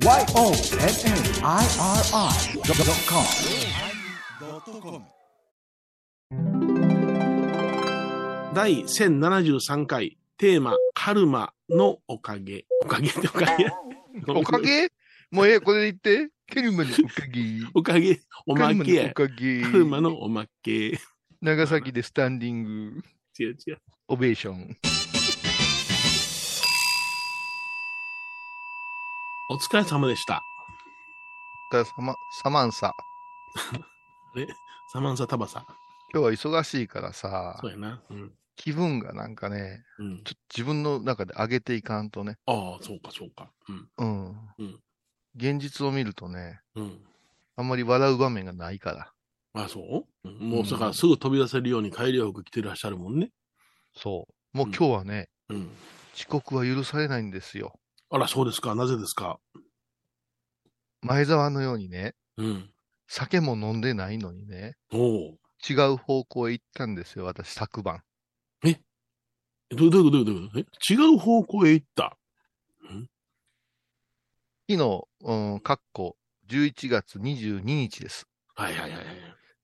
YONNIRI.com 第1073回テーマ、カルマのおかげ。おかげっておかげ？おかげ？もうええ、これで言って。ケルマのおかげ。おかげ、おまけや。おかげ。カルマのおまけ。長崎でスタンディング違う違う。オベーション。お疲れ様でした。がサマサマンサ。あれサマンサタバサ？今日は忙しいからさそう、やな。うん。気分がなんかね、うん。ちょ自分の中で上げていかんとね。ああ、そうか、そうか。うん。うん。うん現実を見るとね、うん。あんまり笑う場面がないから。あそう、うん、もう、だからすぐ飛び出せるように改良服着てらっしゃるもんね。そう。もう今日はね、うん。遅刻は許されないんですよ。あら、そうですか。なぜですか？前澤のようにね、うん。酒も飲んでないのにね、おお。違う方向へ行ったんですよ、私、昨晩。どういうことどういうことどういうこと？え？違う方向へ行った？昨日、うん、かっこ11月22日です。はいはいはいはい。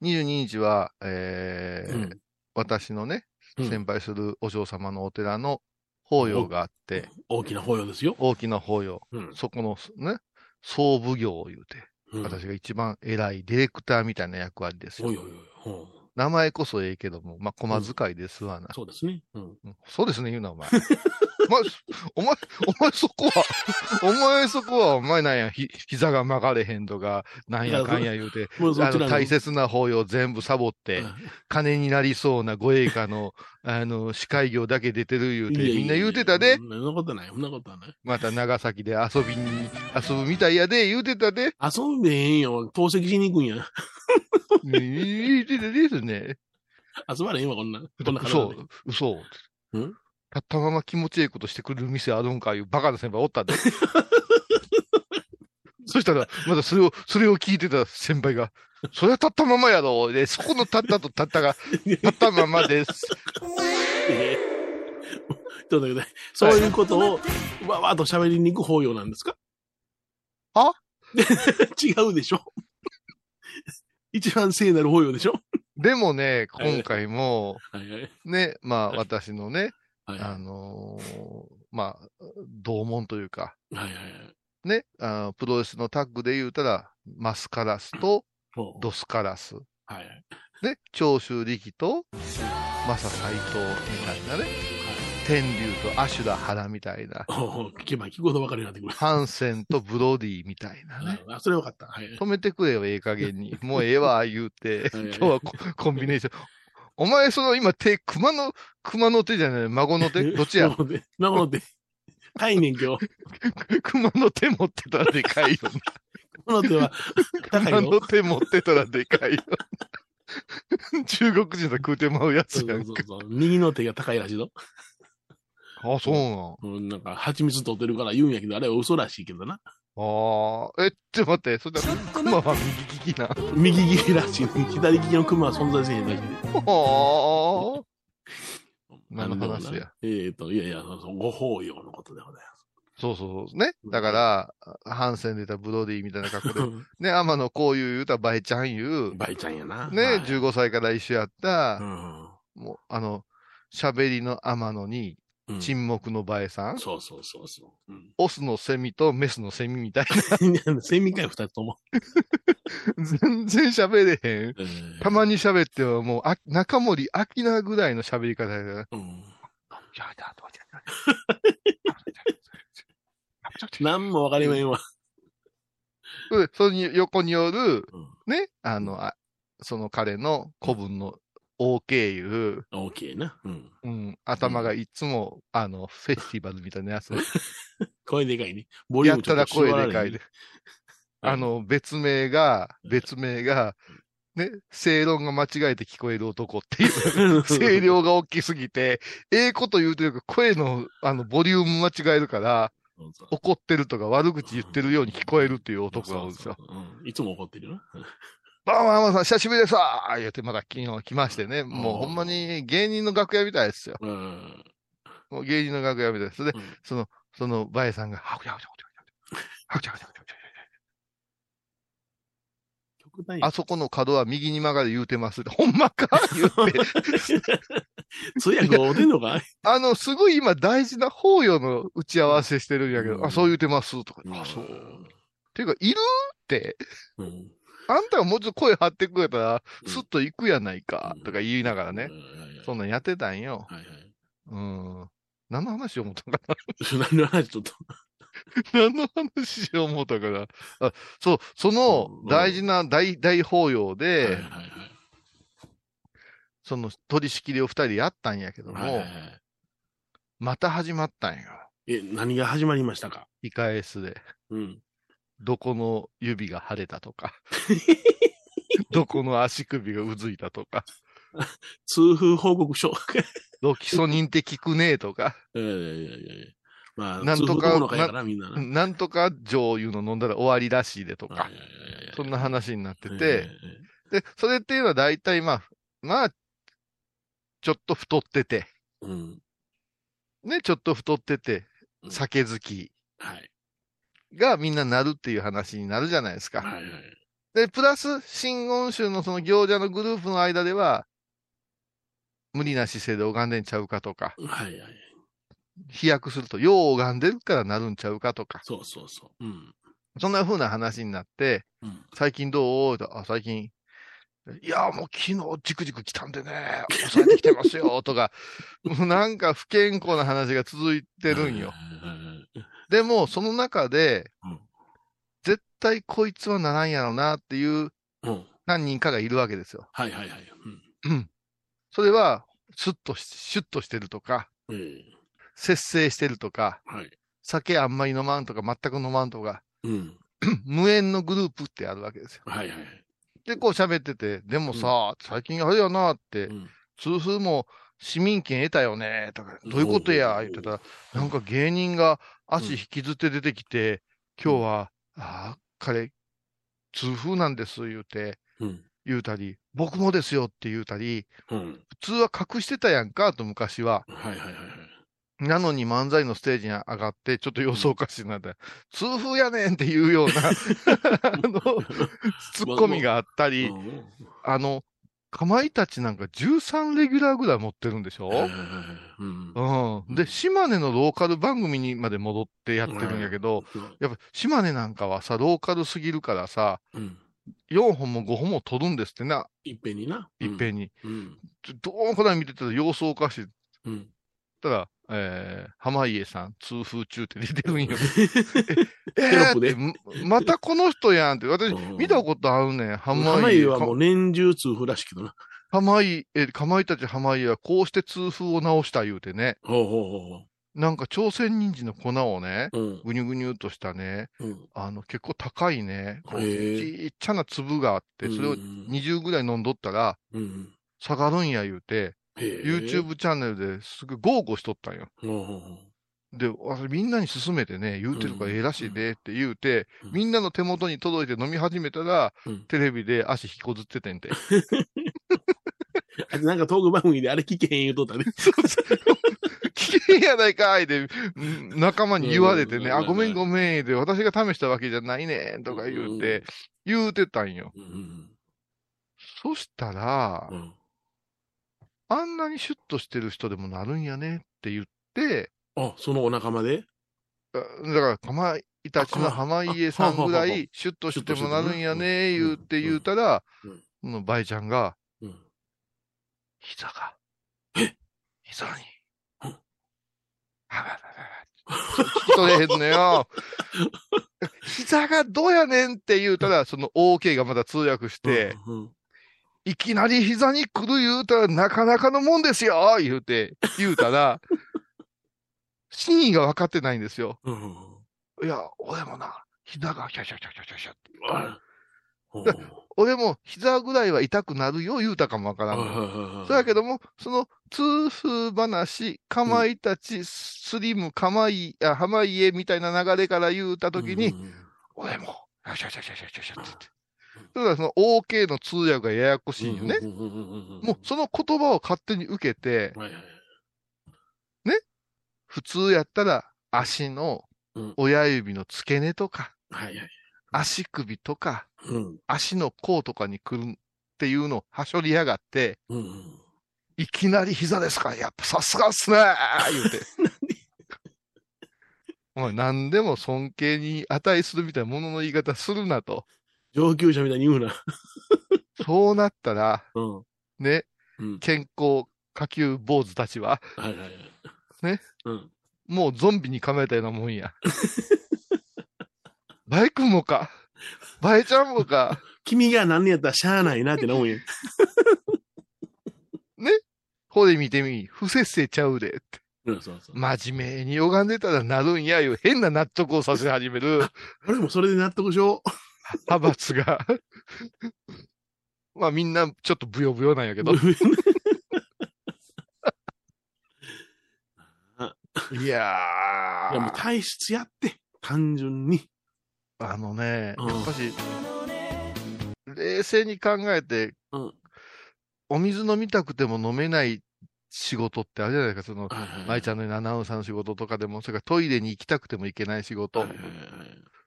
22日は、えーうん私のね、うん先輩するお嬢様のお寺の法要があって、大きな法要ですよ。大きな法要。うん。そこのね、総奉行を言うて、うん、私が一番偉いディレクターみたいな役割ですよ。おいおいおい。うん名前こそええけども、まあ、駒遣いですわな。そうですね。うん。うんそうですね、言うな、お前。お前、お前、お前そこは、お前そこは、お前なんや、ひ、膝が曲がれへんとか、なんやかんや言うて、あの、大切な法要全部サボって、金になりそうな護衛官の、あの、司会業だけ出てる言うて、みんな言うてたでそ、んなことない、そんなことはない。また長崎で遊びに、遊ぶみたいやで、言うてたで、遊んでへんよ。透析しに行くんや。言うてたですね。遊ばれへんわ、こんな。こんな嘘体で、嘘。ん？立ったまま気持ちいいことしてくれる店あるんかいうバカな先輩おったで。そしたら、まだそれを、それを聞いてた先輩が、それは立ったままやろ。で、そこの立ったと立ったが、立ったままです。ええちょっと待ってください？そういうことを、わわーっと喋りに行く法要なんですか？あ？違うでしょ一番聖なる法要でしょでもね、今回も。ね、まあはい私のね、はいあのーまあ、同門というか、はいはいはい。ね、あのプロレスのタッグで言うたら、マスカラスとドスカラス。はいはい。ね、長州力とマサ斎藤みたいなね、天竜とアシュラ原みたいな、聞けば聞くほど分かるようになってくる。ハンセンとブロディみたいなね。あ、それ分かった。はい。止めてくれよ、ええ加減に。もうええわ、言うて、はい今日はココンビネーション。お前、その今手、熊の、熊の手じゃない、孫の手？どっちや？孫の手。孫の手。かいねん、今日。熊の手持ってたらでかいよな。孫の手は熊のよ。手持ってたらでかいよ。中国人と食うてまうやつそうやんか。そうそう。右の手が高いらしいぞ。あ、そうなん。うん、なんか、蜂蜜取ってるから言うんやけど、あれは嘘らしいけどな。ああ、え、ちょっと待って、それだ熊は右利きな。右利きらしい。左利きの熊は存在せえへんらしいで。はあ。何の話やえっ、と、いやいや、そうそうご法要のことでございそうそうそう。ね。だから、ハンセンで言ったブロディみたいな格好で。ます。ね、天野こういう言うたらバイちゃん言う。バイちゃんやな。ね、はい15歳から一緒やった、うんもう、あの、喋りの天野にうん。沈黙のバエさん、そうそうそうそう。うんオスのセミとメスのセミみたい セミかよ、二つとも。な。全然喋れへん。えーたまに喋ってはもう、あ中森明菜ぐらいの喋り方やから。うん。やだとなんもわかりまへんわ。でその横による、うんね、あの、あその彼の古文の OK いう、オーケーな。うん。うん、頭がいつも、あの、フェスティバルみたいなやつ。声でかいね。ボリュームやったら声でかいで。あ、の、別名が、別名が、ね、正論が間違えて聞こえる男っていう、声量が大きすぎて、ええこと言うてるけど、声の、あの、ボリューム間違えるから、怒ってるとか悪口言ってるように聞こえるっていう男がおるんですよ。いつも怒ってるよな。どうも、浜田さん、久しぶりですわー言ってまた昨日来ましてね、もううんほんまに芸人の楽屋みたいですよ。うん。もう芸人の楽屋みたいです。で、うんその、その、バエさんが、はくちゃくちゃくちゃくちゃ、はくちゃくちゃくちゃくち極端やあそこの角は右に曲がる言うてますって。ほんまか言って。通訳合うてんのかあの、すごい今大事な法要の打ち合わせしてるんやけど、うんあ、そう言うてますとか。あ、そう。っていうか、いるって。うん。あんたがもうちょっと声張ってくれたら、うんスッと行くやないかうん、とか言いながらね。うん。そんなんやってたんよ。はいはい。うん。何の話を思ったかな 何の話ちょっと。何の話を思ったかなあそう、そのうん大事な大、大法要はいで。その取り仕切りを二人やったんやけどもはいはいは、い。また始まったんよ。え、何が始まりましたか？控え室で。うん。どこの指が腫れたとか、どこの足首がうずいたとか、痛風報告書。ロキソニンって効くねとか、いやいやいやいや。まあ、なんとかなんとか醤油の飲んだら終わりらしいでとかそんな話になってえて、で、それっていうのは大体まあ、まあ、ちょっと太ってて、えうん。ね、ちょっと太っててう、ん。酒好き。はい。がみんななるっていう話になるじゃないですか。はいはい。で、プラス、真言宗のその行者のグループの間では、無理な姿勢で拝んでんちゃうかとか、はいはい。飛躍すると、よう拝んでるからなるんちゃうかとか、そうそうそう。うん。そんな風な話になって、うん。最近どう？とあ、最近、いや、もう昨日じくじく来たんでね、抑えてきてますよ、とか、もうなんか不健康な話が続いてるんよ。でも、その中で、うん絶対こいつはならんやろなっていううん。何人かがいるわけですよ。はいはいはい。うん。うん。それは、スッとし、シュッとしてるとか、ええ節制してるとか、はい。酒あんまり飲まんとか、全く飲まんとか、うん。無縁のグループってあるわけですよ。はいはいはい。で、こう喋ってて、でもさ、最近あれやなって、うん。痛風も市民権得たよね、とか、どういうことや、言ってたら、なんか芸人が足引きずって出てきて、今日は、ああ、彼、痛風なんです、言うて、うん。言うたり、僕もですよって言うたり、うん。普通は隠してたやんか、と昔は。はいはいはいはい。なのに漫才のステージに上がって、ちょっと様子おかしいなって、痛風やねんっていうような、あの、ツッコミがあったり、うんあの、かまいたちなんか13レギュラーぐらい持ってるんでしょ？はいはいはいはいうんうん。で、島根のローカル番組にまで戻ってやってるんやけど、やっぱ島根なんかはさ、ローカルすぎるからさ、うん。4本も5本も取るんですってな、いっぺんにな。いっぺんに。うん。どうこない見てたら様子おかしい。うん。たら、えー、濱家さん、痛風中って出てるんよ。えーってままたこの人やんって。私、うん見たことあるねん。濱濱家家はもう年中痛風らしいけどな。濱家、え、かまいたち濱家はこうして痛風を治した言うてね。ほうほうほなんか朝鮮人参の粉をね。ぐにゅぐにゅっとしたね、うん。あの、結構高いね、ちっちゃな粒があって、それをうん20ぐらい飲んどったらうん。下がるんや言うて、YouTube チャンネルですぐ豪語しとったんよ。で、あみんなに勧めてね、言うてるからええらしいでって言うて、うんみんなの手元に届いて飲み始めたら、う。うん。テレビで足引きこずっててんて。あなんかトーク番組であれ聞けへん言うとったね。危険やないかいで、うん仲間に言われてね、うんあ、ごめんごめんで、私が試したわけじゃないねんとか言うて、言うてたんよ。うん。そしたらう、ん。あんなにシュッとしてる人でもなるんやねって言って、あ、そのお仲間で？あだから、かまいたちの濱家さんぐらい、シュッとしてもなるんやね、言うて言うたらうん、そのバイちゃんが、うん。膝が、え？膝にうん、はらららら取れへんのよ。膝がどうやねんって言うたら、その OK がまだ通訳して、うん、いきなり膝に来る言うたらなかなかのもんですよ言うて、言うたら、真意が分かってないんですよ。うん。うん。いや、俺もな、膝がシャシャシャシャシャシャって。あうん俺も膝ぐらいは痛くなるよ言うたかもわからんの。そうやけども、その痛風話、かまいたち、スリム、かまい、あ、濱家みたいな流れから言うたときに、うん俺も、シャシャシャシャシャシャって言って。だからその OK の通訳がややこしいんよね。もうその言葉を勝手に受けて、はいはい普通やったら足のうん親指の付け根とか。足首とか、うん。足の甲とかに来るっていうのをはしょりやがって、うん。いきなり膝ですか？やっぱさすがっすねー言うて。お前何でも尊敬に値するみたいなものの言い方するなと。上級者みたいに言うな。そうなったら、うん。ね、うん。健康下級坊主たちは、はいはいはい。ね。うん。もうゾンビに構えたようなもんや。バイクもか。バイちゃんもか。君が何やったらしゃあないなってなもんや。ほれ見てみ、不節制ちゃうでって。うん、そうそう。真面目に拝んでたらなるんやいう変な納得をさせ始める俺もそれで納得しよ 派閥が。まあみんなちょっとブヨブヨなんやけう。ど。いやいや、も体質やって、単純に。あのね、うんやっぱし、冷静に考えて、うんお水飲みたくても飲めない仕事ってあるじゃないですか、その、はいはい舞ちゃんのようなアナウンサーの仕事とかでも、それからトイレに行きたくても行けない仕事、はいはいはい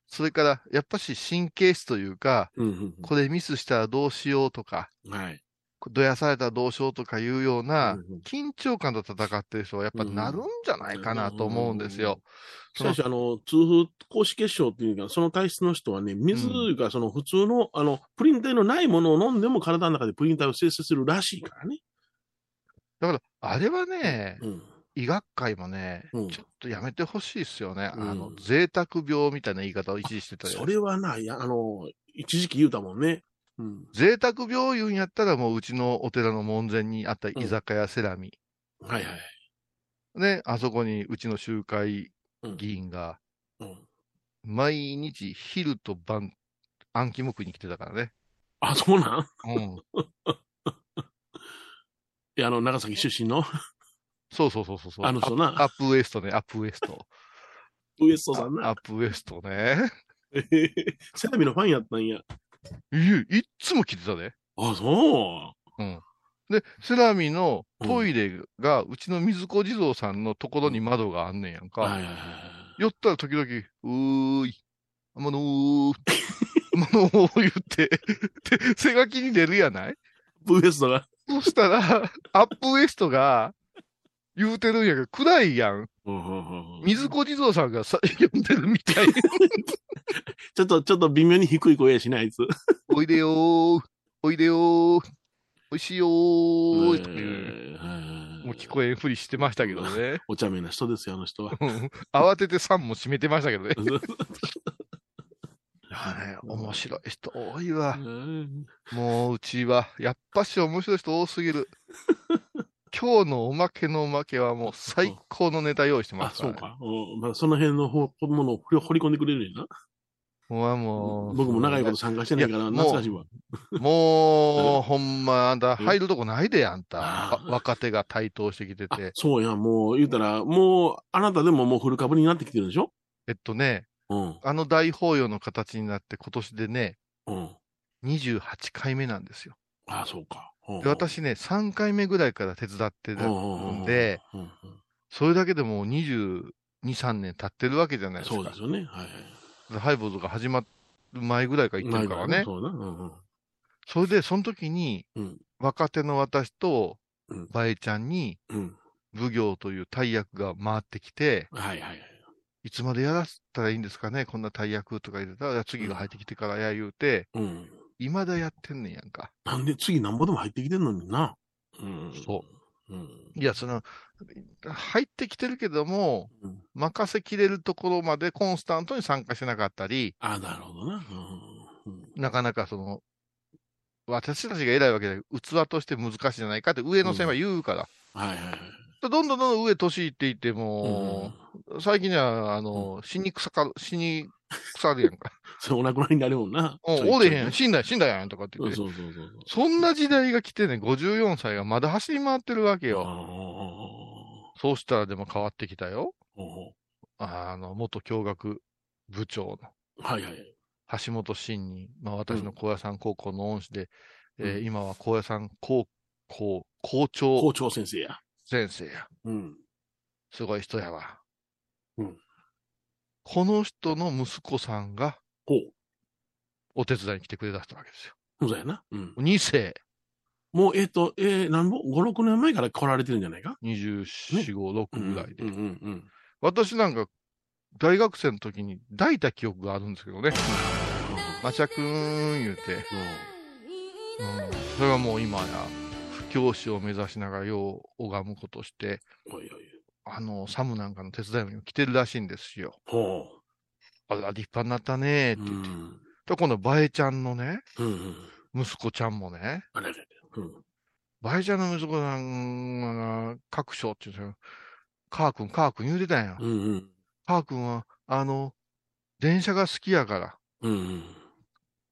それから、やっぱし神経質というか、うんこれミスしたらどうしようとか、うん。はい。どやされたらどうしようとかいうようなうんうん緊張感と戦ってる人はやっぱなるんじゃないかなと思うんですよ。しかし、あの、痛風公式結晶っていうか、その体質の人はね、水がその普通の、あの、プリン体のないものを飲んでも体の中でプリン体を生成するらしいからね。だから、あれはね、うん。医学界もね、うんちょっとやめてほしいですよね。うんあの、贅沢病みたいな言い方を一時してたよそ。れはな、いや、あの、一時期言うたもんね。うん。贅沢病言うんやったらもううちのお寺の門前にあった居酒屋セラミ。はいはい。ね、あそこにうちの集会うん。議員がうん毎日昼と晩暗記目に来てたからね。あ、そうなん？うん。いや、あの、長崎出身の？そうそうそうそうそう。あの人なアップアップウエストね、アップウエスト。ウエストさんな。アップウエストね。セラミのファンやったんや。いえ、いっつも来てたで。あ、そうん。で、セラミのトイレが、うちの水子地蔵さんのところに窓があんねんやんう。か。はいはいはい。寄ったら時々、うーい、あのー、あのー言って、で、背書きに出るやない？ウエストが。そしたら、アップウエストが、言うてるんやけど、暗いやん。水子地蔵さんがさ呼んでるみたい。ちょっと、ちょっと微妙に低い声やしない、あいつ。おいでよー、おいでよー、おいしいよー、とかいう。もう聞こえんふりしてましたけどね。お茶目な人ですよ、あの人は。うん慌てて3も閉めてましたけどね。いやね、面白い人多いわ。もううちは、やっぱし面白い人多すぎる。今日のおまけのおまけはもう最高のネタ用意してまあ、すから、ね。そうか。うんまあ、その辺のほものを掘り込んでくれるんやな。もうもう。僕も長いこと参加してないから、懐かしいわ。もう、ほんま、あんた入るとこないで、あんた。若手が台頭してきてあて。そうや、もう言うたら、もう、あなたでももうフル株になってきてるでしょ？えっとね、うん。あの大法要の形になって今年でね、うん。28回目なんですよ。あそうか。うんで、私ね、3回目ぐらいから手伝ってるんで、それだけでもう22、3年経ってるわけじゃないですか。そうですよね。はいはい。ハイボーズが始まる前ぐらいから言ってるからね。そうだ。うんうん。それで、その時に、うん若手の私とうん、バエちゃんに、うん。奉行という大役が回ってきて、はいはいはい。いつまでやらせたらいいんですかねこんな大役とか言ってたら、次が入ってきてからや言うて、うん。未だやってんねんやんか。なんで次なんぼでも入ってきてんのにな。うん。。そううん。いや、その、入ってきてるけども、うん任せきれるところまでコンスタントに参加してなかったり、あなるほどな。うんうん。なかなかその、私たちが偉いわけで、器として難しいじゃないかって上の線は言うから。はいはいはい。どんどんどんどん上年いっていっても、最近じゃ、あの、死に腐か、死に腐るやんか。それお亡くなりになるもんな。おおれへん、死んだ死んだやんとかって言って。そうそうそう。そんな時代が来てね、54歳がまだ走り回ってるわけよ。よ。そうしたらでも変わってきたよ。おあの、元教学部長のはいはい。橋本真に、まあ私の高野山高校の恩師で、うんえー今は高野山高校校長校長先生や。先生や。うん。すごい人やわ。うんこの人の息子さんが。お手伝いに来てくれだしたわけですよ。そうやな。うん。2世、もう、えっ、と、えー、なんぼ、5、6年前から来られてるんじゃないか？24、5、6ぐらいで。うんうんうん。私なんか、大学生の時に抱いた記憶があるんですけどね。マチャくーん言うて、うん、それはもう今や、教師を目指しながらよう拝むことして、おいおい。あの、サムなんかの手伝いにも来てるらしいんですよ。ほあら、立派になったねーう。って言って。ん。で、今度、バエちゃんのね、うんうん。息子ちゃんもね、あれあれ。うん。バエちゃんの息子さんが、各所って言うんですよ。カー君、カー君言うてたんや。うんうん。カー君は、あの、電車が好きやから、うんうん。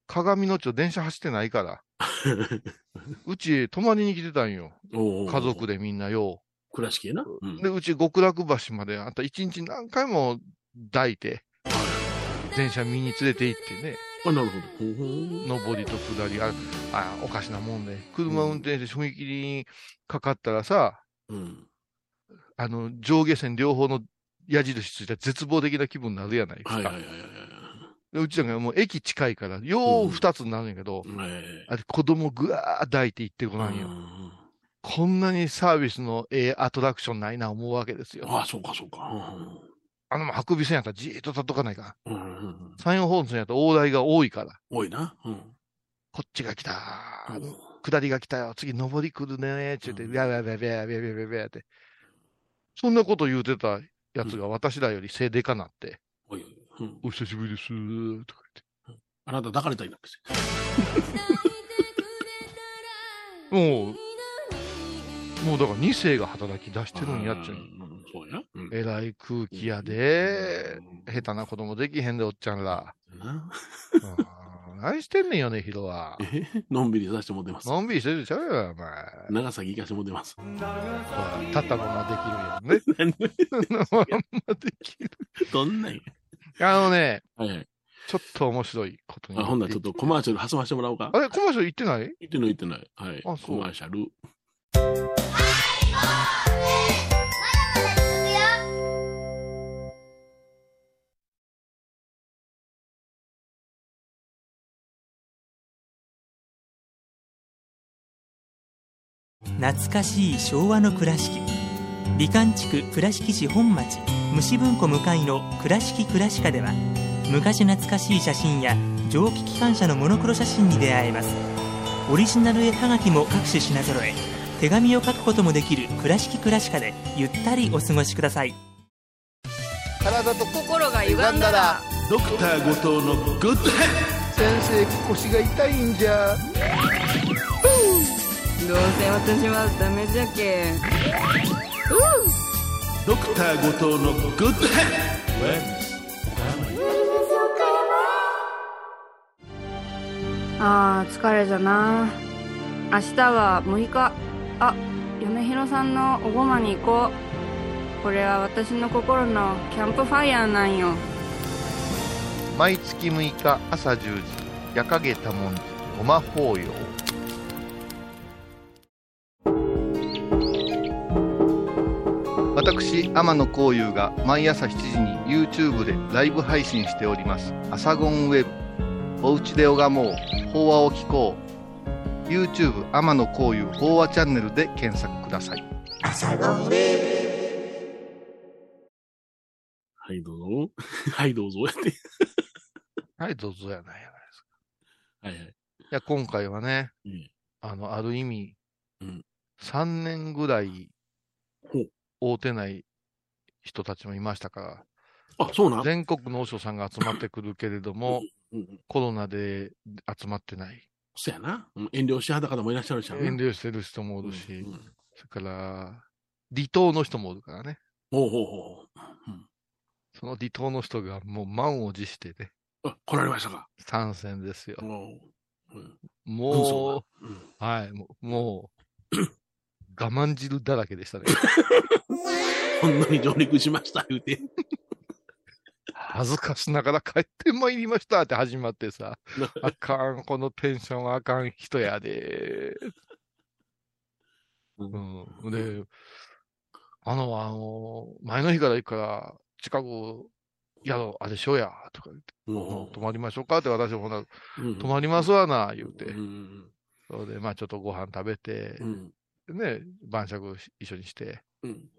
鏡の町電車走ってないから、うち泊まりに来てたんよ。お家族で。でみんなよ倉敷やな。うんう。で、うち極楽橋まで、あんた一日何回も抱いて、電車見に連れて行ってね、あ、なるほど。上りと下り、あ、あおかしなもんで、車運転して踏切にかかったらさ、うん。あの、上下線両方の矢印ついた絶望的な気分になるやないですか。うちなんかもう駅近いから、よう二つになるんやけど、えあれ子供ぐわー抱いて行ってこえないよ。うんこんなにサービスのええアトラクションないな思うわけですよ。ああ、そうかそうか。あの、白尾線やったらじーっと立っとかないかうんうんうん。ん。山陽本線やったら大台が多いから。多いな。うん。こっちが来たー。うん下りが来たよ。次上り来るねー。って言って、うんビャビャビャビャビャビャビャビャって。そんなこと言うてたやつが私らより背でかなって。うん。お久しぶりですー。とかあなた抱かれたいなんかして。言って。もう、もうだから2世が働き出してるんやっちゅう。うんそうや。うんえらい空気やで。下手な子供できへんで、おっちゃんら。何してんねんよね、ヒロは。え？のんびりさせてもてます。のんびりしてるでしょよ、お前。長崎行かせてもてます。立ったままできるよね。何？ままできる。どんなんや？あのね、はいはい。ちょっと面白いことにあ、ほんならちょっとコマーシャル挟ませてもらおうか。あれ、コマーシャル行ってない？言ってない言ってない。はい。あそうコマーシャル。懐かしい昭和の倉敷。美観地区倉敷市本町。虫文庫向かいの「倉敷クラシカ」では昔懐かしい写真や蒸気機関車のモノクロ写真に出会えます。オリジナル絵はがきも各種品揃え。手紙を書くこともできる「倉敷クラシカ」でゆったりお過ごしください。体と心が歪んだら。ドクター後藤のグッド。ヘ先生腰が痛いんじゃ。どうせ私はダメじゃけドクター後藤のグッド。ヘあー疲れじゃな。明日は6日あ嫁ひろさんのおごまに行こう。これは私の心のキャンプファイヤーなんよ。毎月6日朝10時夜影多文字ごま法要。私天野幸雄が毎朝7時に YouTube でライブ配信しております「アサゴンウェブ」「おうちで拝もう。法話を聞こう」YouTube 天野幸雄法話チャンネルで検索くださいはい、どうぞ。はい、どうぞ。やって。はい どうぞやないやないですかはいはい。いや今回はねうんあのある意味、うん3年ぐらい会うてない人たちもいましたからあ、そうなん？全国の和尚さんが集まってくるけれども、うんうん。コロナで集まってない。そうやな。うん遠慮しはった方もいらっしゃるしな遠慮してる人もおるし、うんうんそれから、離島の人もおるからね。ほうほうほう。うんその離島の人がもう満を持してね、あ、来られましたか。参戦ですよ。もう。うんもう、うんはい、もう、もう、我慢汁だらけでしたね。こんなに上陸しました、言うて。恥ずかしながら帰ってまいりましたって始まってさ、あかん、このテンションはあかん人やで。うん。で、あの、あの、前の日から行くから、近く宿、あれしょや、とか言って、も泊まりましょうかって私もほな、う、うん泊まりますわな、言うてう。ん。それで、まあちょっとご飯食べてう、ん。ね、晩酌一緒にして。うん。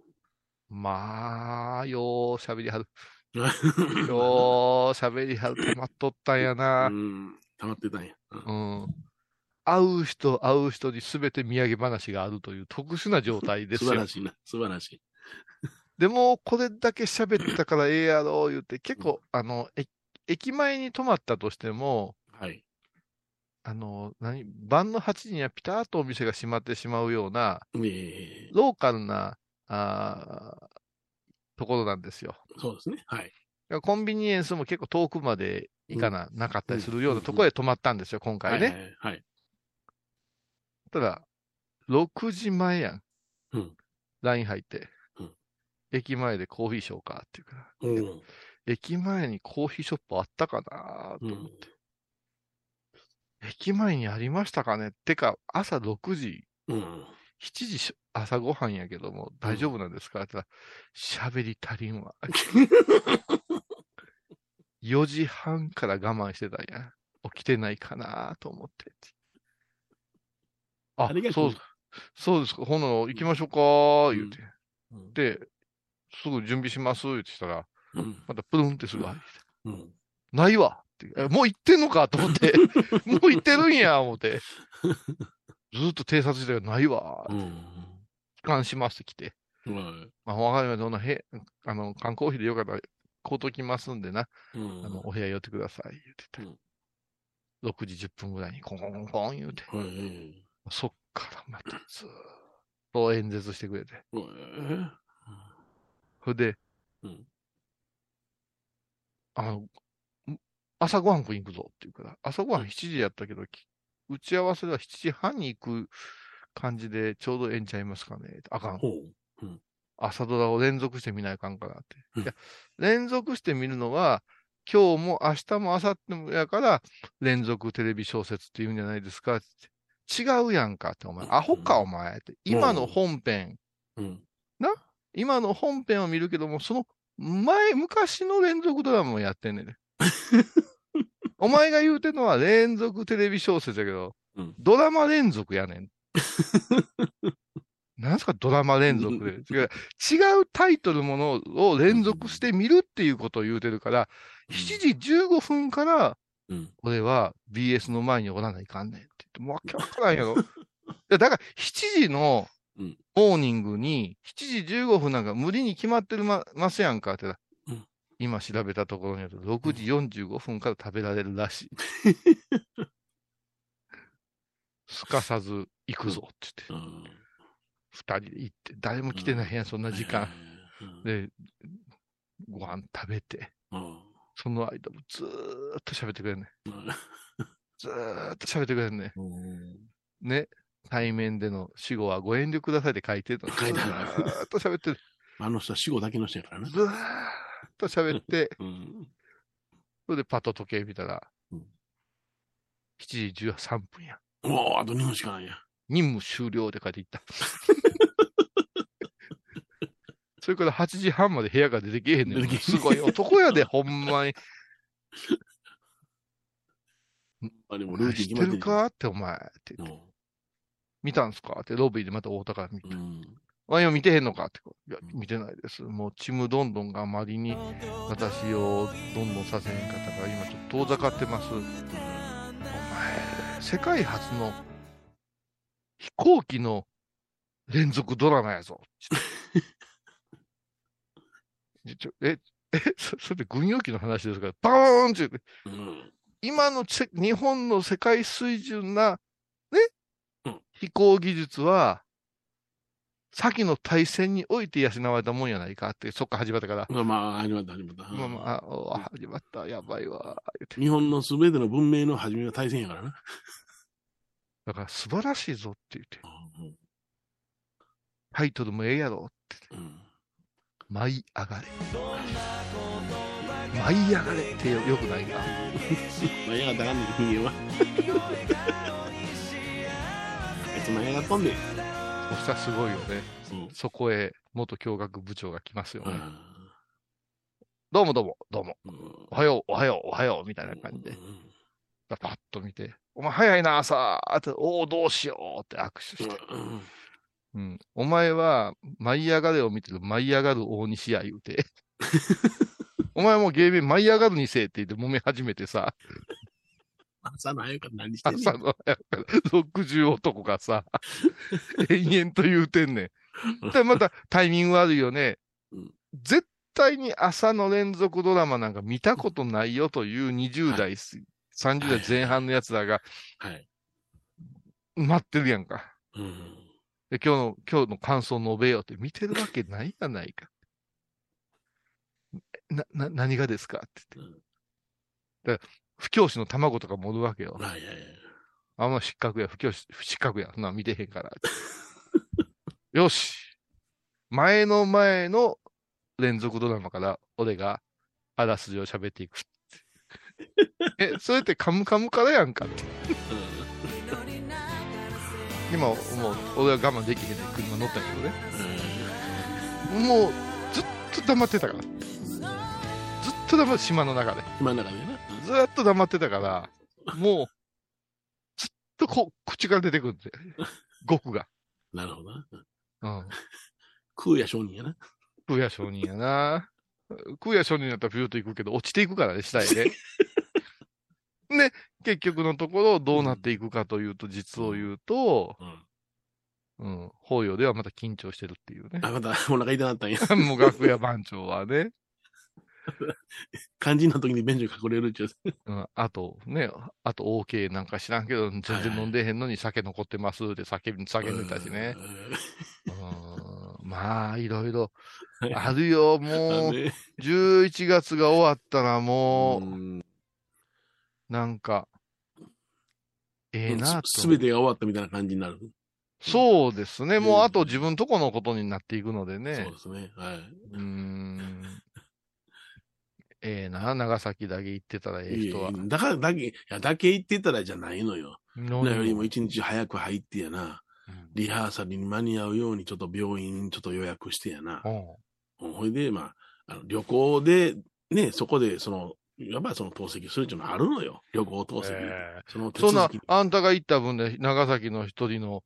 まあ、よう喋りはる。う よう喋りはる。溜まっとったんやな。ん。溜まってたんや。うんうん。会う人、会う人に全て土産話があるという特殊な状態ですよ素晴ら。しいな。素晴らしい。でも、これだけ喋ったからええやろ、言って、結構、あの、え駅前に泊まったとしても、はい。あの、何、晩の8時にはピタッとお店が閉まってしまうような、ええローカルな、あーところなんですよ。そうですね。はい。コンビニエンスも結構遠くまで行かな、なかったりするようなところで泊まったんですよ、今回ね。はいはいはい。ただ、6時前やん。うん。LINE 入って、うん駅前でコーヒーしようかっていうから、うん。駅前にコーヒーショップあったかなと思って、駅前にありましたかねってか、朝6時、うん。7時し朝ごはんやけども、大丈夫なんですか？って言ったら、喋り足りんわ。4時半から我慢してたんや。起きてないかなと思って。あありが、とそうう、そうですか。ほな、行きましょうか、言うて。うんで、すぐ準備します、言ってしたら、うん。またプルンってすぐ入って。ないわってえもう行ってんのか？と思って。もう行ってるんや、思って。ずっと偵察してないわ。うん。帰還しますって来て。はいまあ、わかりました。そんなへ、あの、缶コーヒーでよかったら、買うときますんでな。うんあの、お部屋寄ってください、言ってた。うん6時10分ぐらいにコンコンコン言うて。はい。そっからまたずーっと演説してくれて。はいそれで、うんあの、ん朝ごはん食いに行くぞって言うから、朝ごはん7時やったけど、き打ち合わせは7時半に行く感じでちょうどええんちゃいますかね。あかん。ほう。朝ドラを連続して見ないかんからって。うんいや、連続して見るのは、今日も明日も明後日もやから、連続テレビ小説って言うんじゃないですかって。違うやんかって、お前。アホか、お前って。今の本編、うん。今の本編を見るけども、その前、昔の連続ドラマもやってんねんね。お前が言うてんのは連続テレビ小説やけど、うんドラマ連続やねん。なんすかドラマ連続で。違うタイトルものを連続して見るっていうことを言うてるから、7時15分から、うん。俺は BS の前におらないかんねんって言って、もうわけわからんやろ。いやだから、7時のうんモーニングに、7時15分なんか無理に決まってるまますやんかって今調べたところによると、6時45分から食べられるらしい。すかさず行くぞって言って、うん。二人で行って、誰も来てないやん、そんな時間。うん。で、ご飯食べて、うん。その間もずーっと喋ってくれんねずーっと喋ってくれんね。ね、対面での死後はご遠慮くださいって書いてるの。書いてあるずーっと喋ってる。あの人は死後だけの人やからな。ずーっと喋って、うん。それでパッと時計見たらうん、7時13分や。あと2分しかないや。任務終了って書いていった。それから8時半まで部屋から出てけえへんねん。すごい男やで、ほんまに。あれもルーティン知っ決まっててるか？ってお前って言って。うん見たんすか？ってロビーでまた大田から見た。うん。あ、いや、見てへんのかって。いや、見てないです。もう、ちむどんどんがあまりに私をどんどんさせへんかったから、今ちょっと遠ざかってます。お前、世界初の飛行機の連続ドラマやぞ。ちょえ、え、そそれで軍用機の話ですか？ら、バーンって言って、うん。今のせ日本の世界水準な、ね、うん飛行技術は、先の大戦において養われたもんやないかって、そっから始まったから、まあまあ、始まった、始まった。まあまあ、始まった、やばいわ。日本のすべての文明の始めは大戦やからな。だから素晴らしいぞって言って、タイトルもええやろって、うん。舞い上がれ。舞い上がれってよよくないか。まあ、やがったらあかんねん、人間は。あいつもやがっとんねん。そしたらすごいよね。う。ん。そこへ元教学部長が来ますよね。うん。どうもどうも、どうも、うん。おはよう、おはよう、おはよう、みたいな感じで、パッと見て、お前早いな、朝、って、おお、どうしようって握手して、うんうん。お前は、舞い上がれを見てる舞い上がる大西や言うて、お前もう芸名舞い上がるにせえって言って揉め始めてさ、朝の早くから何してんねん朝の60男がさ、延々と言うてんねん。で、またタイミング悪いよねうん。絶対に朝の連続ドラマなんか見たことないよという20代、30代前半の奴らがはい。待ってるやんか。うんで、今日の、今日の感想述べようって見てるわけないやないか。な、な、何がですかって言って。だから不教師の卵とか盛るわけよ。はいはいはい。あんま失格や、不教師、不失格や。そんなん見てへんから。よし。前の前の連続ドラマから、俺があらすじを喋っていく。え、それってカムカムからやんかって。今、もう、俺は我慢できへんで車乗ったけどね。もう、ずっと黙ってたから。ずっと黙って、島の中で。真ん中でな。ずーっと黙ってたから、もう、ずっとこう、口から出てくるんで、語句が。なるほどな。うん。空や商人やな。空也上人やな。空也上人やったらピューと行くけど、落ちていくからね、下へね。で、結局のところ、どうなっていくかというと、実を言うと、うん。うん、法要ではまた緊張してるっていうね。あ、またお腹痛なったんや。もう楽屋番長はね、肝心な時に便所に隠れるっちゅう。うん、あとね、あと OK なんか知らんけど、全然飲んでへんのに酒残ってますって叫び、叫んでたしね。うんまあ、いろいろあるよ。うん。もう、ね11月が終わったらもう、んなんか、ええなと。すべてが終わったみたいな感じになる。そうですね。もう、うんあと自分とこのことになっていくのでそうねで。すね。はい。うーん。ええな、長崎だけ行ってたらええ人は。いやだから、だけ、いや、だけ言ってたらじゃないのよ。のなよりも一日早く入ってやな。うんリハーサルに間に合うようにちょっと病院ちょっと予約してやな。うんほいで、まあ、あの旅行で、ね、そこで、その、やっぱりその透析するっていうのはあるのよ。旅行透析。えその手そんなあんたが行った分で、長崎の一人の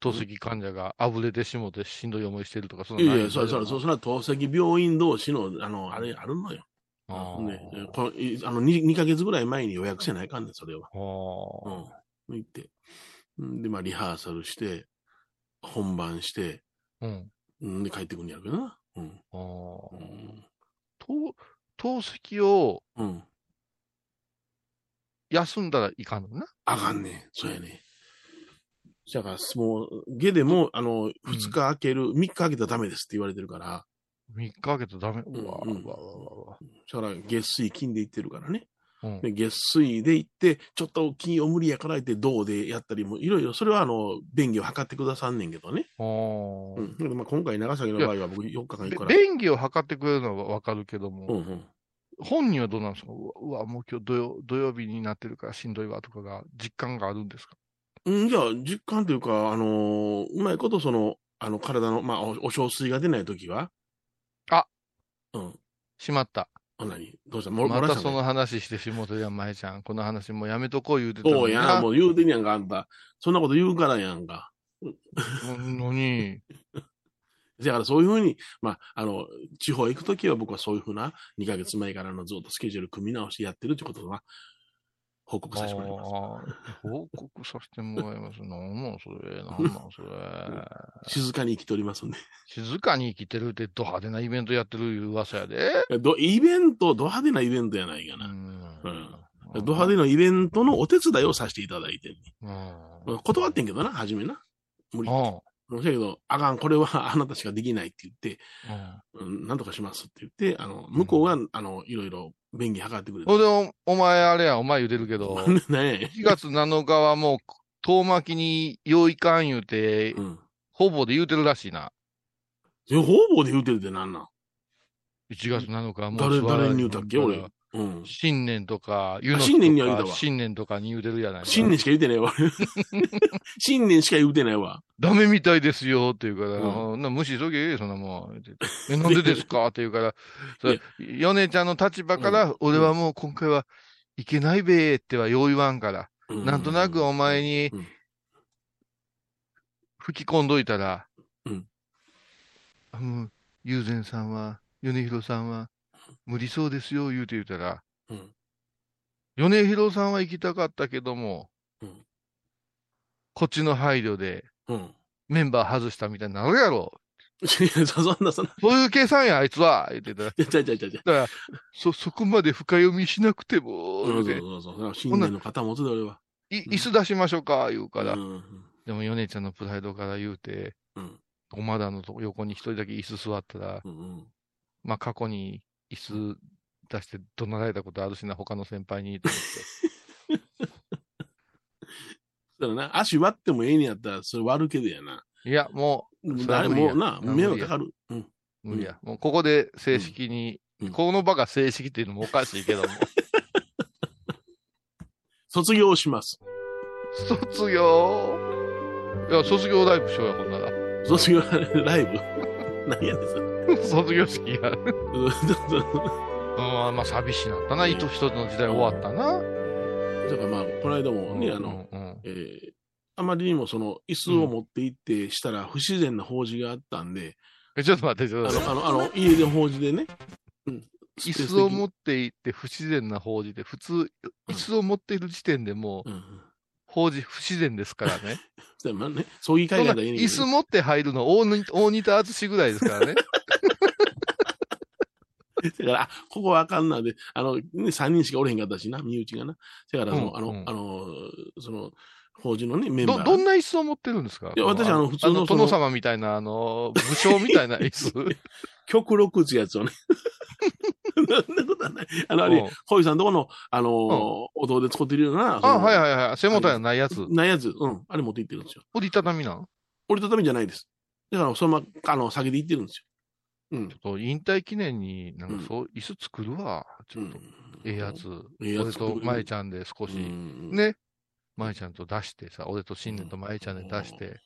透析患者があぶれてしもてしんどい思いしてるとか、そんないないやいや、それ、それ、それ、それは透析病院同士の、あの、あれ、あるのよ。ね、こあの2、2ヶ月ぐらい前に予約せないかんねん、それは。はうん。行って。んで、まあ、リハーサルして、本番して、あ。うん。んで、帰ってくるんやるけどな。うん。ああう。ん。透透析をうん。休んだらいかんのな？あかんねん。そうやね。だから、もう、下でも、あの、2日空ける、3日空けたらダメですって言われてるから、3日空けたらダメ。うわうんうわうわうわだから、月水金で行ってるからね。うんで、月水で行って、ちょっと金曜無理やから言って、銅でやったりも、いろいろ、それはあの、便宜を図ってくださんねんけどね。うん。まあ今回、長崎の場合は僕4日間行くから。べ便宜を図ってくれるのはわかるけども、うんうん。本人はどうなんですか？うわうわ、もう今日土曜土曜日になってるからしんどいわとかが、実感があるんですか？うん、じゃあ、実感というか、あのーうまいこと、その、あの、体の、まあ、おお小水が出ないときは、あうん。しまった。あ何？どうした？も漏またその話してしもてるやん、前ちゃん。この話もうやめとこう言うてたそうやな、もう言うてんやんか、あんた。そんなこと言うからやんか。うんのに、だからそういうふうに、まあ、あの、地方行くときは僕はそういうふうな2ヶ月前からのずっとスケジュール組み直してやってるってことは、報告させてもらいます。報告させてもらいます。なんなんそれ、なんなんそれ。静かに生きておりますんで。静かに生きてるってド派手なイベントやってるいう噂やで。どイベント、ド派手なイベントやないかな。うんド派手なイベントのお手伝いをさせていただいてる、うん断ってんけどな、初めな。無理。し訳けど、あかん、これは あなたしかできないって言って、あうん、なんとかしますって言って、あの、向こうが、あの、いろいろ便宜図ってくれて。ほんで、おお前あれや、お前言うてるけど、ね4月7日はもう、遠巻きによいかん言うて、うん。ほぼで言うてるらしいな。え、方々で言うてるってなんなん？1月7日はもう誰誰に言うたっけ俺？うん。新年とか、湯の日新年には言うたわ。新年とかに言うてるじゃない新年しか言うてないわ。新年しか言うてないわ。ダメみたいですよって言うから、うあな無視しとけ、そんなもん。え、なんでですか？って言うから、それ米ちゃんの立場から、うん。俺はもう今回はいけないべーってはよう言わんから、うなんとなくお前にうん。吹き込んどいたら、うん。あの、友禅さんは、米広さんは、無理そうですよ、言うて言うたら、うん米広さんは行きたかったけども、うんこっちの配慮でうん。メンバー外したみたいになるやろ。いや、そそんな、そんな。そういう計算や、あいつは、言ってたら。だから、そ、そこまで深読みしなくても、そうそうでそうそう。新年の肩持つで俺は。い椅子出しましょうか、言うから。うんでも、米ちゃんのプライドから言うて、うんおまだのとこ横に一人だけ椅子座ったら、うんうん。まあ、過去に椅子出して怒鳴られたことあるしな、他の先輩に、と思って。だからな、足割ってもええねやったら、それ割るけどやな。いや、もあれもうな、迷惑かかる。うん。う、無理や。もう、ここで正式に、うんこの場が正式っていうのもおかしいけども。卒業します。卒業？いや、卒業ライブしようよ、ほんなら。卒業ライブ？何やねんそれ。卒業式や。まあ、寂しいなったな。一つ一つの時代終わったな。だからまあ、この間もね、うんあの、うんうんえーあまりにもその椅子を持って行ってしたら不自然な法事があったんで、えちょっと待って、ちょっとあの、待って。あの、あの家で法事でね、うん。椅子を持って行って不自然な法事で、普通、椅子を持っている時点でもう、うん。法事不自然ですからね。そうまあ会そんな方いいねんけど椅子持って入るの大仁田淳ぐらいですからね。だから、あここはあかんなで、あの、ね、3人しかおれへんかったしな、身内がな。だから、その、あの、うんうんあの、その、法事のね、メンバど、ー。どんな椅子を持ってるんですか？いや私あの普通のその殿様みたいな、あの、武将みたいな椅子。極力打つやつをね。そんなことはない。あの、あれうん、ホイさんとこの、あのー、お堂で使ってるような、そあ、のはいはいはい。背もたれのないやつ。ないやつ、うん、あれ持って行ってるんですよ。折りたたみなん？折りたたみじゃないです。だから、そのまま、あの、下げて行ってるんですよ。うん。と引退記念に、なんかそう、椅子作るわ。ちょっと、うんええやつ。ええやつ俺と舞ちゃんで少し、うんね。舞ちゃんと出してさ、俺と新年と舞ちゃんで出して、。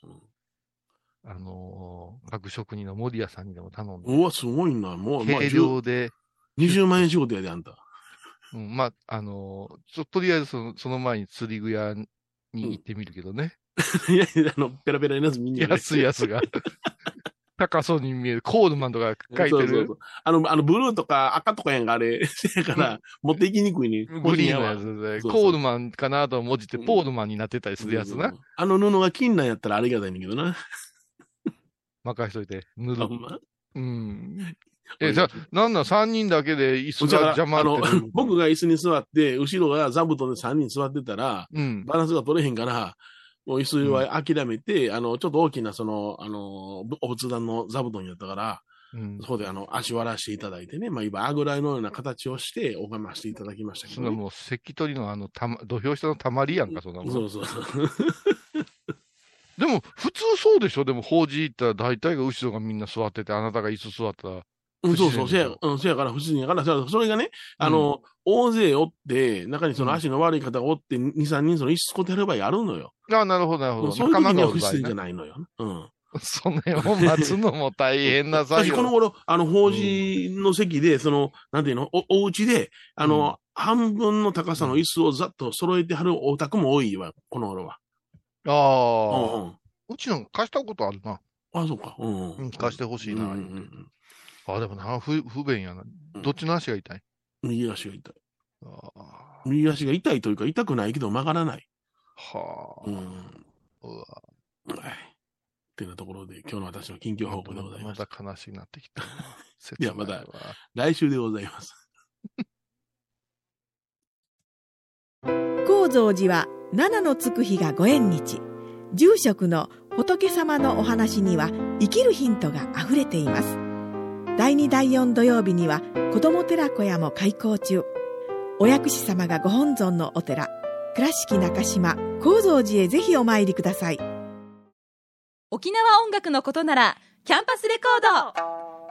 あのー各職人の森谷さんにでも頼んで、うわ、すごいな。もう、まあ、軽量で、20万円仕事やで、あんた。うん、まあ、あのーちょとりあえずそのその前に釣り具屋に行ってみるけどね。いやいや、あの、ペラペラのやつみんなね。安いやつが。高そうに見える。コールマンとか書いてるそうそう。あの、あの、ブルーとか赤とかやんか、あれ。だから、持っていきにくいね。グリーンのやつで、そうそうコールマンかなと文字ってうんポールマンになってたりするやつな。あの布が金なんやったらありがたいねんけどな。任しといて、塗る。ほんま？うん。え、じゃあ、なんなん？3人だけで椅子が邪魔あの 僕が椅子に座って、後ろが座布団で3人座ってたら、うん。バランスが取れへんから、もう椅子は諦めて、あの、ちょっと大きな、その、あの、ぶお仏壇の座布団やったから、うん。そこであの、足割らしていただいてね、まあ今、あぐらいのような形をして、拝ましていただきましたけど、ね。そんなもう、関取のあの、たま、土俵下のたまりやんか、そんなもん。そうそうそう。でも、普通そうでしょ？でも、法事行ったら大体が後ろがみんな座ってて、あなたが椅子座ったら。うんそうそう、せやうん、せやから不自然やから、そそれがね、あの、大勢おって、中にその足の悪い方がおって、2、3人その椅子使ってやる場合あるのよ。ああ、なるほど、なるほど。そういう時には不自然じゃね。ないのよ。うん。その辺を待つのも大変な作私、業。この頃、あの、法事の席で、その、なんていうの、お、お家で、あの、半分の高さの椅子をざっと揃えてはるお宅も多いわ、この頃は。あうんあ、うん。うちの貸したことあるな。あ、そうか。うん。うん、貸してほしいな。うんうんあ、でもな、不不便やな。どっちの足が痛い？うん右足が痛い。ああ右足が痛いというか、痛くないけど曲がらない。はあ。うん。うわはい。ってなところで、今日の私の近況報告でございま。ますた悲しくなってきた な。いやまだ来週でございます。高蔵寺は七のつく日がご縁日住職の仏様のお話には生きるヒントがあふれています第2第4土曜日には子ども寺小屋も開校中。お薬師様がご本尊のお寺倉敷中島・高蔵寺へぜひお参りください。沖縄音楽のことならキャンパスレコー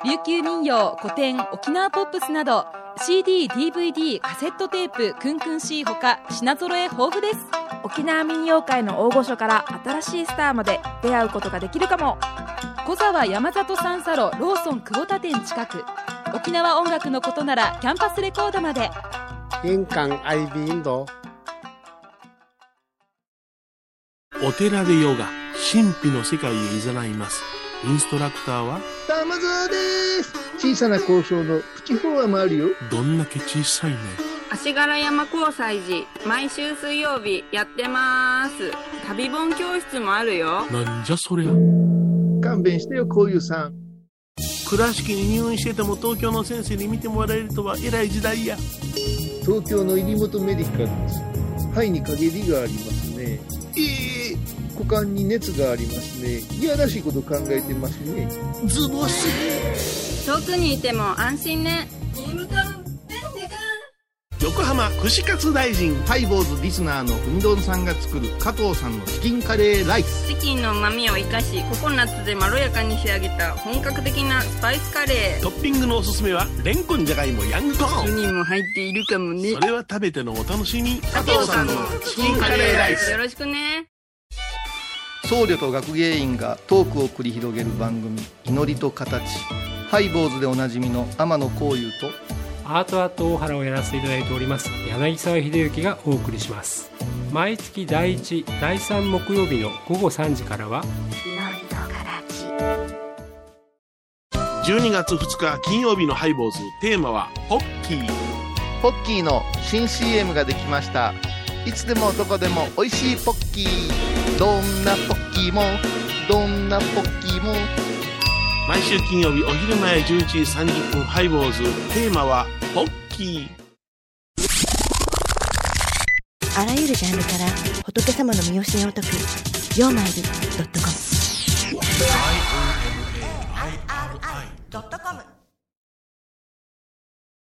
ド。琉球民謡古典沖縄ポップスなど CD、DVD、カセットテープ、クンクン C ほか品揃え豊富です。沖縄民謡界の大御所から新しいスターまで出会うことができるかも小沢山里三佐路ローソン久保田店近く。沖縄音楽のことならキャンパスレコードまで。印港 IB 印度お寺でヨガ、神秘の世界へ誘います。インストラクターは、玉沢です。小さな交渉のプチフォアもあるよ。どんだけ小さいね。足柄山交際時毎週水曜日やってます。旅本教室もあるよ。なんじゃそりゃ。勘弁してよこういうさん。倉敷に入院してても東京の先生に見てもらえるとは偉い時代や。東京の入本メディカルです。肺に陰りがありますね。ええ股間に熱がありますね。いやらしいこと考えてますね。ズボス遠くにいても安心ね横浜串カツ大臣。ハイボーズリスナーのうみどんさんが作る加藤さんのチキンカレーライスチキンの旨味を生かしココナッツでまろやかに仕上げた本格的なスパイスカレートッピングのおすすめは、レンコンじゃがいもヤングコーン。人も入っているかもねそれは食べてのお楽しみ。加藤さんのチキンカレーライスよろしくね僧侶と学芸員がトークを繰り広げる番組「祈りと形」ハイボーズでおなじみの天野幸雄とアートアート大原をやらせていただいております柳沢秀幸がお送りします毎月第1第3木曜日の午後3時からは12月2日金曜日のハイボーズ。テーマは、ポッキー。ポッキーの新 CM ができましたいつでもどこでも美味しいポッキーどんなポッキーもどんなポッキーも毎週金曜日お昼前11時30分ハイボーズ。テーマは、ポッキーあらゆるジャンルから仏様の見教えを解く「曜マイル .com」「INMARI」ドットコム」